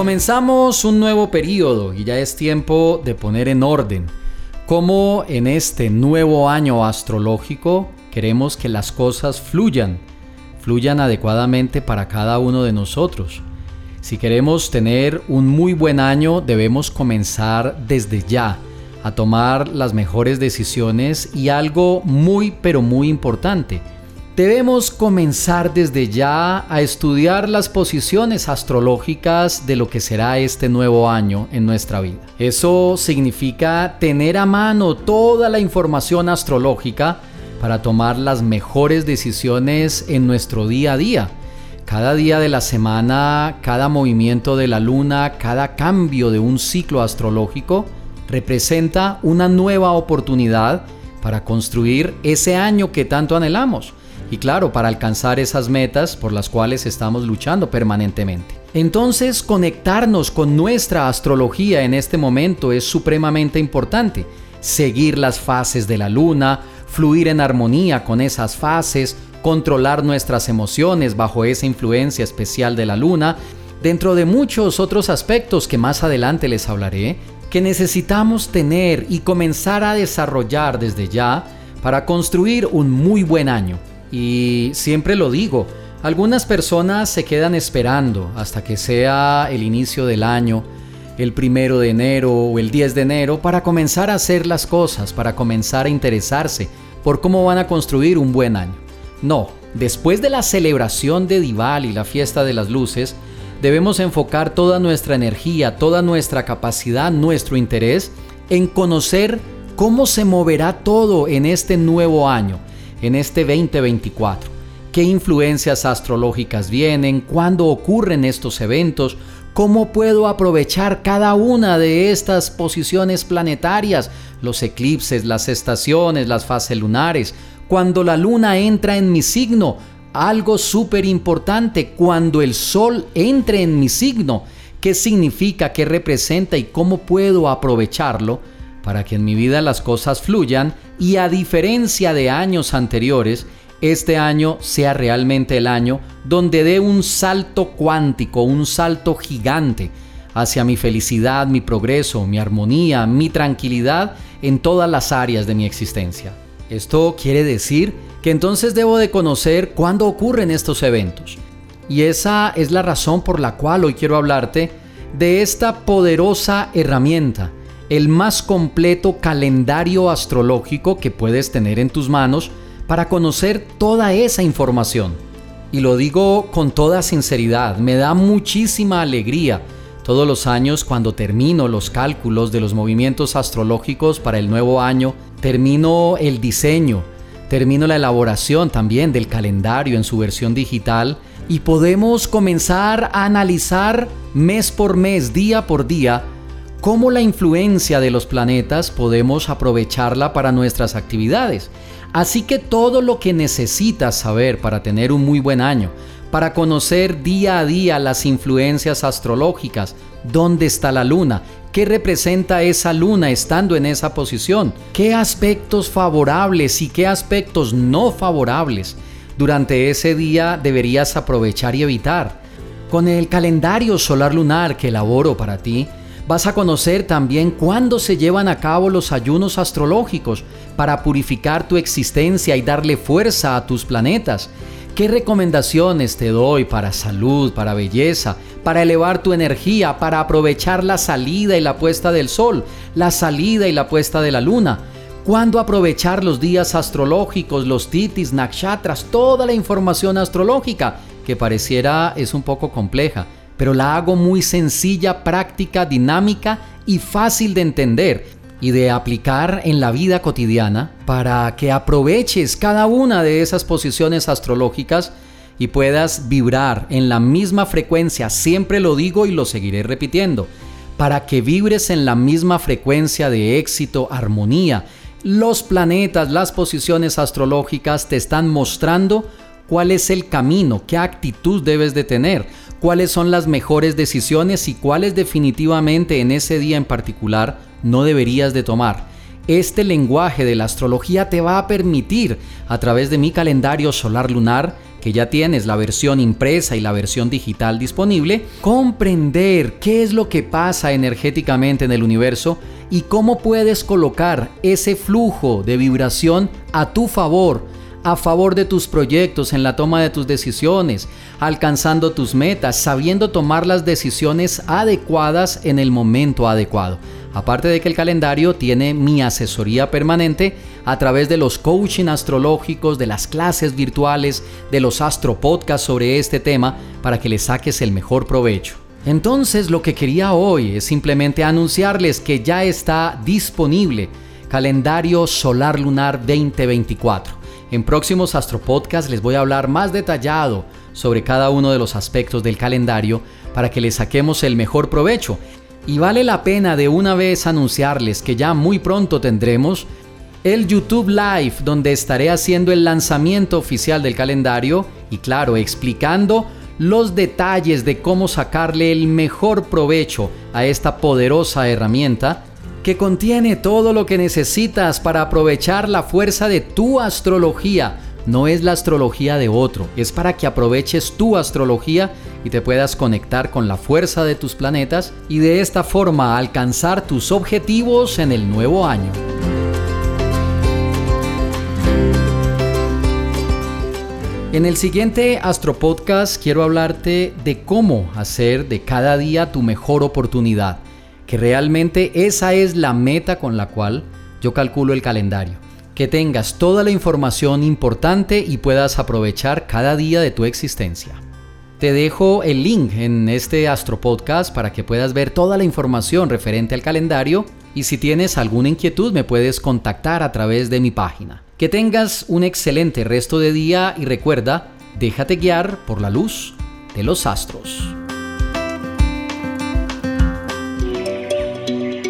Comenzamos un nuevo periodo y ya es tiempo de poner en orden cómo en este nuevo año astrológico queremos que las cosas fluyan, fluyan adecuadamente para cada uno de nosotros. Si queremos tener un muy buen año debemos comenzar desde ya a tomar las mejores decisiones y algo muy pero muy importante, Debemos comenzar desde ya a estudiar las posiciones astrológicas de lo que será este nuevo año en nuestra vida. Eso significa tener a mano toda la información astrológica para tomar las mejores decisiones en nuestro día a día. Cada día de la semana, cada movimiento de la luna, cada cambio de un ciclo astrológico representa una nueva oportunidad para construir ese año que tanto anhelamos y claro, para alcanzar esas metas por las cuales estamos luchando permanentemente. Entonces, conectarnos con nuestra astrología en este momento es supremamente importante. Seguir las fases de la luna, fluir en armonía con esas fases, controlar nuestras emociones bajo esa influencia especial de la luna, dentro de muchos otros aspectos que más adelante les hablaré, que necesitamos tener y comenzar a desarrollar desde ya para construir un muy buen año. Y siempre lo digo, algunas personas se quedan esperando hasta que sea el inicio del año, el primero de enero o el 10 de enero, para comenzar a hacer las cosas, para comenzar a interesarse por cómo van a construir un buen año. No, después de la celebración de Dival y la fiesta de las luces, debemos enfocar toda nuestra energía, toda nuestra capacidad, nuestro interés en conocer cómo se moverá todo en este nuevo año en este 2024. ¿Qué influencias astrológicas vienen? ¿Cuándo ocurren estos eventos? ¿Cómo puedo aprovechar cada una de estas posiciones planetarias? Los eclipses, las estaciones, las fases lunares. Cuando la luna entra en mi signo, algo súper importante, cuando el sol entre en mi signo, ¿qué significa, qué representa y cómo puedo aprovecharlo? para que en mi vida las cosas fluyan y a diferencia de años anteriores, este año sea realmente el año donde dé un salto cuántico, un salto gigante hacia mi felicidad, mi progreso, mi armonía, mi tranquilidad en todas las áreas de mi existencia. Esto quiere decir que entonces debo de conocer cuándo ocurren estos eventos. Y esa es la razón por la cual hoy quiero hablarte de esta poderosa herramienta el más completo calendario astrológico que puedes tener en tus manos para conocer toda esa información. Y lo digo con toda sinceridad, me da muchísima alegría todos los años cuando termino los cálculos de los movimientos astrológicos para el nuevo año, termino el diseño, termino la elaboración también del calendario en su versión digital y podemos comenzar a analizar mes por mes, día por día, cómo la influencia de los planetas podemos aprovecharla para nuestras actividades. Así que todo lo que necesitas saber para tener un muy buen año, para conocer día a día las influencias astrológicas, dónde está la luna, qué representa esa luna estando en esa posición, qué aspectos favorables y qué aspectos no favorables durante ese día deberías aprovechar y evitar. Con el calendario solar lunar que elaboro para ti, Vas a conocer también cuándo se llevan a cabo los ayunos astrológicos para purificar tu existencia y darle fuerza a tus planetas. ¿Qué recomendaciones te doy para salud, para belleza, para elevar tu energía, para aprovechar la salida y la puesta del sol, la salida y la puesta de la luna? ¿Cuándo aprovechar los días astrológicos, los titis, nakshatras, toda la información astrológica que pareciera es un poco compleja? Pero la hago muy sencilla, práctica, dinámica y fácil de entender y de aplicar en la vida cotidiana para que aproveches cada una de esas posiciones astrológicas y puedas vibrar en la misma frecuencia, siempre lo digo y lo seguiré repitiendo, para que vibres en la misma frecuencia de éxito, armonía. Los planetas, las posiciones astrológicas te están mostrando cuál es el camino, qué actitud debes de tener, cuáles son las mejores decisiones y cuáles definitivamente en ese día en particular no deberías de tomar. Este lenguaje de la astrología te va a permitir, a través de mi calendario solar lunar, que ya tienes la versión impresa y la versión digital disponible, comprender qué es lo que pasa energéticamente en el universo y cómo puedes colocar ese flujo de vibración a tu favor, a favor de tus proyectos, en la toma de tus decisiones, alcanzando tus metas, sabiendo tomar las decisiones adecuadas en el momento adecuado. Aparte de que el calendario tiene mi asesoría permanente a través de los coaching astrológicos, de las clases virtuales, de los astro podcasts sobre este tema para que le saques el mejor provecho. Entonces lo que quería hoy es simplemente anunciarles que ya está disponible calendario solar lunar 2024. En próximos astropodcasts les voy a hablar más detallado sobre cada uno de los aspectos del calendario para que le saquemos el mejor provecho. Y vale la pena de una vez anunciarles que ya muy pronto tendremos el YouTube Live donde estaré haciendo el lanzamiento oficial del calendario y claro, explicando los detalles de cómo sacarle el mejor provecho a esta poderosa herramienta que contiene todo lo que necesitas para aprovechar la fuerza de tu astrología. No es la astrología de otro, es para que aproveches tu astrología y te puedas conectar con la fuerza de tus planetas y de esta forma alcanzar tus objetivos en el nuevo año. En el siguiente Astro Podcast quiero hablarte de cómo hacer de cada día tu mejor oportunidad que realmente esa es la meta con la cual yo calculo el calendario. Que tengas toda la información importante y puedas aprovechar cada día de tu existencia. Te dejo el link en este Astro Podcast para que puedas ver toda la información referente al calendario y si tienes alguna inquietud me puedes contactar a través de mi página. Que tengas un excelente resto de día y recuerda, déjate guiar por la luz de los astros.